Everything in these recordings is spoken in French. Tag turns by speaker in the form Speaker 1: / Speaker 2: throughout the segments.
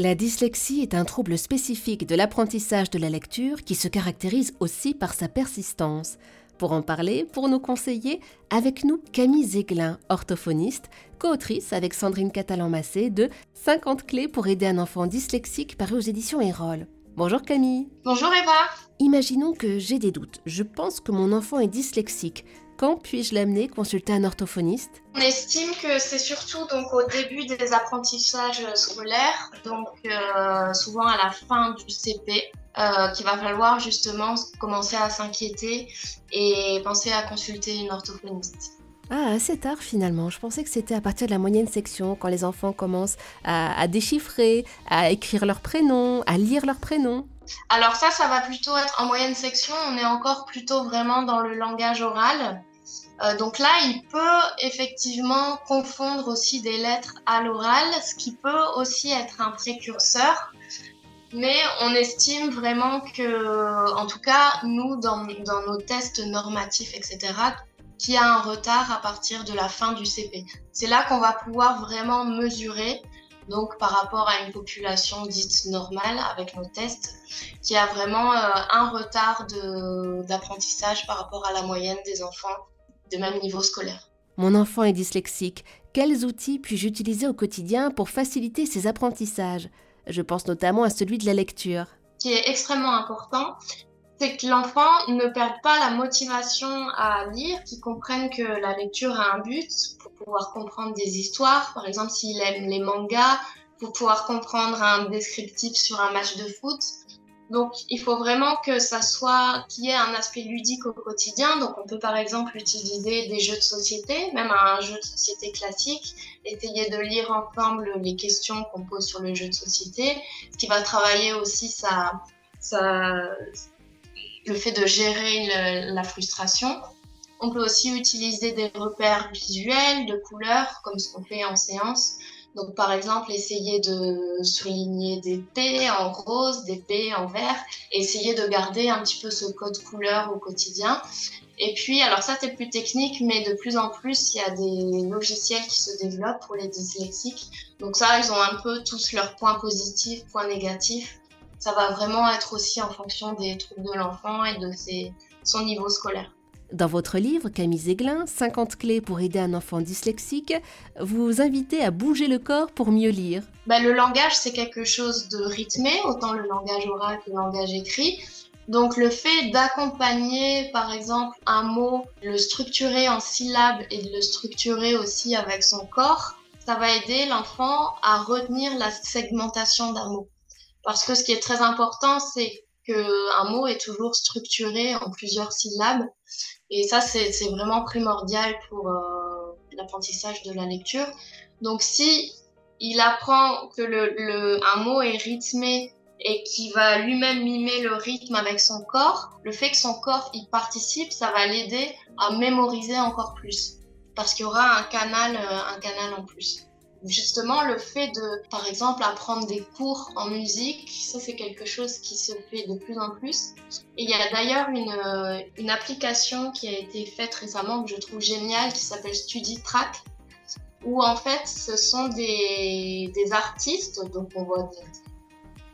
Speaker 1: La dyslexie est un trouble spécifique de l'apprentissage de la lecture qui se caractérise aussi par sa persistance. Pour en parler, pour nous conseiller, avec nous Camille Zéglin, orthophoniste, co-autrice avec Sandrine Catalan-Massé de 50 clés pour aider un enfant dyslexique paru aux éditions Erol. Bonjour Camille.
Speaker 2: Bonjour Eva.
Speaker 1: Imaginons que j'ai des doutes. Je pense que mon enfant est dyslexique. Quand puis-je l'amener consulter un orthophoniste?
Speaker 2: On estime que c'est surtout donc au début des apprentissages scolaires, donc euh, souvent à la fin du CP, euh, qu'il va falloir justement commencer à s'inquiéter et penser à consulter une orthophoniste.
Speaker 1: Ah, assez tard finalement. Je pensais que c'était à partir de la moyenne section, quand les enfants commencent à, à déchiffrer, à écrire leur prénom, à lire leur prénom.
Speaker 2: Alors ça, ça va plutôt être en moyenne section. On est encore plutôt vraiment dans le langage oral. Euh, donc là, il peut effectivement confondre aussi des lettres à l'oral, ce qui peut aussi être un précurseur. Mais on estime vraiment que, en tout cas, nous, dans, nos tests normatifs, etc., qu'il y a un retard à partir de la fin du CP. C'est là qu'on va pouvoir vraiment mesurer, donc par rapport à une population dite normale avec nos tests, qu'il y a vraiment euh, un retard d'apprentissage par rapport à la moyenne des enfants de même niveau scolaire.
Speaker 1: Mon enfant est dyslexique. Quels outils puis-je utiliser au quotidien pour faciliter ses apprentissages? Je pense notamment à celui de la lecture.
Speaker 2: Ce qui est extrêmement important, c'est que l'enfant ne perde pas la motivation à lire, qu'il comprenne que la lecture a un but pour pouvoir comprendre des histoires. Par exemple, s'il aime les mangas, pour pouvoir comprendre un descriptif sur un match de foot. Donc, il faut vraiment que ça soit, qu'il y ait un aspect ludique au quotidien. Donc, on peut par exemple utiliser des jeux de société, même un jeu de société classique, essayer de lire ensemble les questions qu'on pose sur le jeu de société, ce qui va travailler aussi le fait de gérer la frustration. On peut aussi utiliser des repères visuels, de couleurs, comme ce qu'on fait en séance, donc, par exemple, essayer de souligner des P en rose, des P en vert, et essayer de garder un petit peu ce code couleur au quotidien. Et puis, alors ça, c'est plus technique, mais de plus en plus, il y a des logiciels qui se développent pour les dyslexiques. Donc ça, ils ont un peu tous leurs points positifs, points négatifs. Ça va vraiment être aussi en fonction des troubles de l'enfant et de ses, son niveau scolaire.
Speaker 1: Dans votre livre, Camille Zéglin, 50 clés pour aider un enfant dyslexique, vous vous invitez à bouger le corps pour mieux lire.
Speaker 2: Bah, le langage, c'est quelque chose de rythmé, autant le langage oral que le langage écrit. Donc le fait d'accompagner par exemple un mot, le structurer en syllabes et le structurer aussi avec son corps, ça va aider l'enfant à retenir la segmentation d'un mot. Parce que ce qui est très important, c'est qu'un mot est toujours structuré en plusieurs syllabes. Et ça, c'est vraiment primordial pour euh, l'apprentissage de la lecture. Donc, si il apprend que le, le, un mot est rythmé et qui va lui-même mimer le rythme avec son corps, le fait que son corps y participe, ça va l'aider à mémoriser encore plus. Parce qu'il y aura un canal, euh, un canal en plus justement le fait de, par exemple, apprendre des cours en musique, ça c'est quelque chose qui se fait de plus en plus. Et il y a d'ailleurs une, euh, une application qui a été faite récemment que je trouve géniale qui s'appelle StudyTrack, où en fait ce sont des, des artistes, donc on voit des,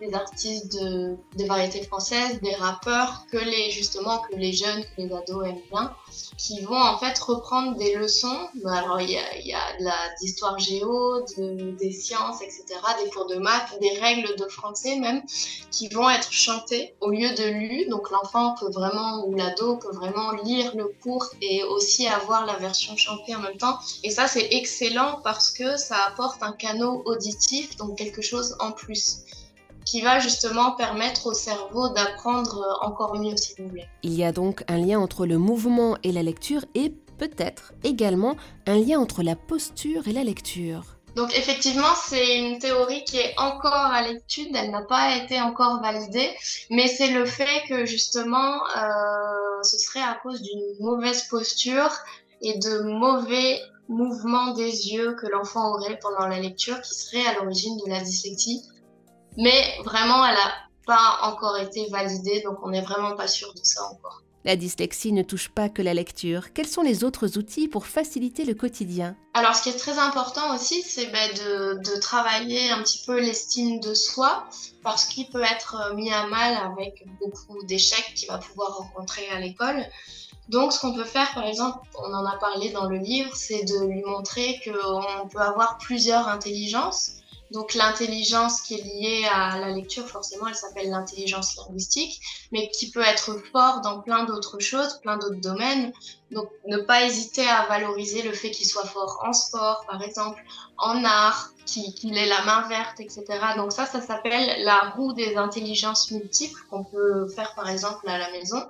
Speaker 2: des artistes de, de variétés françaises, des rappeurs que les justement que les jeunes, que les ados aiment bien, qui vont en fait reprendre des leçons. Alors il y a, de l'histoire géo, de, des sciences, etc., des cours de maths, des règles de français même, qui vont être chantées au lieu de lus. Donc l'enfant peut vraiment ou l'ado peut vraiment lire le cours et aussi avoir la version chantée en même temps. Et ça c'est excellent parce que ça apporte un canot auditif, donc quelque chose en plus qui va justement permettre au cerveau d'apprendre encore mieux, si vous voulez.
Speaker 1: Il y a donc un lien entre le mouvement et la lecture et peut-être également un lien entre la posture et la lecture.
Speaker 2: Donc effectivement, c'est une théorie qui est encore à l'étude, elle n'a pas été encore validée, mais c'est le fait que justement, euh, ce serait à cause d'une mauvaise posture et de mauvais mouvements des yeux que l'enfant aurait pendant la lecture qui serait à l'origine de la dyslexie. Mais vraiment, elle n'a pas encore été validée, donc on n'est vraiment pas sûr de ça encore.
Speaker 1: La dyslexie ne touche pas que la lecture. Quels sont les autres outils pour faciliter le quotidien?
Speaker 2: Alors, ce qui est très important aussi, c'est ben, de, travailler un petit peu l'estime de soi, parce qu'il peut être euh, mis à mal avec beaucoup d'échecs qu'il va pouvoir rencontrer à l'école. Donc, ce qu'on peut faire, par exemple, on en a parlé dans le livre, c'est de lui montrer qu'on peut avoir plusieurs intelligences donc l'intelligence qui est liée à la lecture, forcément, elle s'appelle l'intelligence linguistique, mais qui peut être fort dans plein d'autres choses, plein d'autres domaines. Donc ne pas hésiter à valoriser le fait qu'il soit fort en sport, par exemple, en art, qu'il ait la main verte, etc. Donc ça, ça s'appelle la roue des intelligences multiples qu'on peut faire par exemple à la maison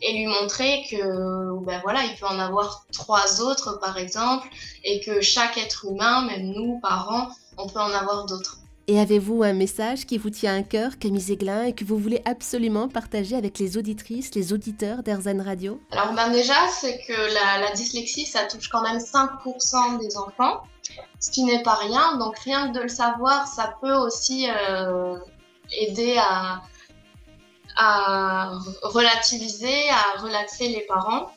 Speaker 2: et lui montrer que ben voilà, il peut en avoir trois autres par exemple et que chaque être humain, même nous, parents, on peut en avoir d'autres.
Speaker 1: Et avez-vous un message qui vous tient à cœur, Camille Zeglin, et que vous voulez absolument partager avec les auditrices, les auditeurs d'Erzan Radio?
Speaker 2: Alors ben déjà, c'est que la, dyslexie, ça touche quand même 5% des enfants, ce qui n'est pas rien. Donc rien que de le savoir, ça peut aussi euh, aider à, à relativiser, à relaxer les parents.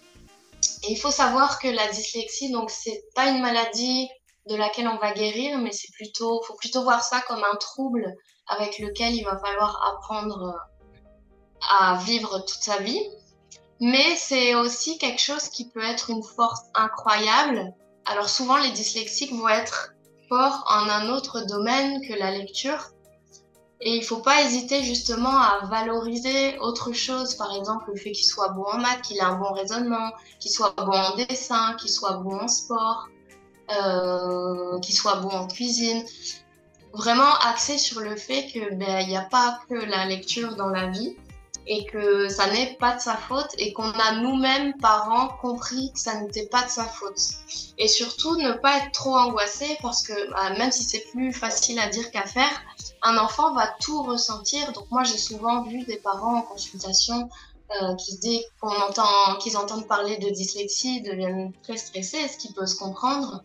Speaker 2: Et il faut savoir que la dyslexie, donc c'est pas une maladie de laquelle on va guérir, mais c'est plutôt, faut plutôt voir ça comme un trouble avec lequel il va falloir apprendre euh, à vivre toute sa vie. Mais c'est aussi quelque chose qui peut être une force incroyable. Alors souvent, les dyslexiques vont être forts en un autre domaine que la lecture. Et il faut pas hésiter justement à valoriser autre chose, par exemple le fait qu'il soit bon en maths, qu'il ait un bon raisonnement, qu'il soit bon en dessin, qu'il soit bon en sport, euh, qui soit bon en cuisine. Vraiment axé sur le fait que ben n'y a pas que la lecture dans la vie et que ça n'est pas de sa faute et qu'on a nous-mêmes parents compris que ça n'était pas de sa faute. Et surtout ne pas être trop angoissé parce que bah, même si c'est plus facile à dire qu'à faire, un enfant va tout ressentir. Donc moi j'ai souvent vu des parents en consultation euh, qui dès qu'on entend, qu'ils entendent parler de dyslexie, deviennent très stressés, ce qui peut se comprendre.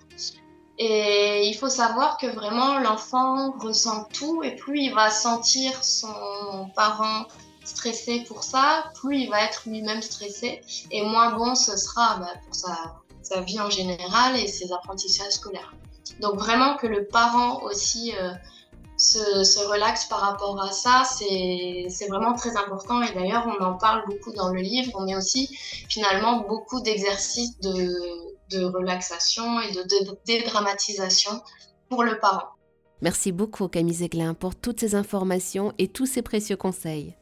Speaker 2: Et il faut savoir que vraiment l'enfant ressent tout et plus il va sentir son parent stressé pour ça, plus il va être lui-même stressé et moins bon ce sera bah, pour sa, sa, vie en général et ses apprentissages scolaires. Donc vraiment que le parent aussi euh, se, relaxe par rapport à ça, c'est vraiment très important. Et d'ailleurs, on en parle beaucoup dans le livre. On met aussi finalement beaucoup d'exercices de, relaxation et de, de dédramatisation pour le parent.
Speaker 1: Merci beaucoup Camille Zeglin pour toutes ces informations et tous ces précieux conseils.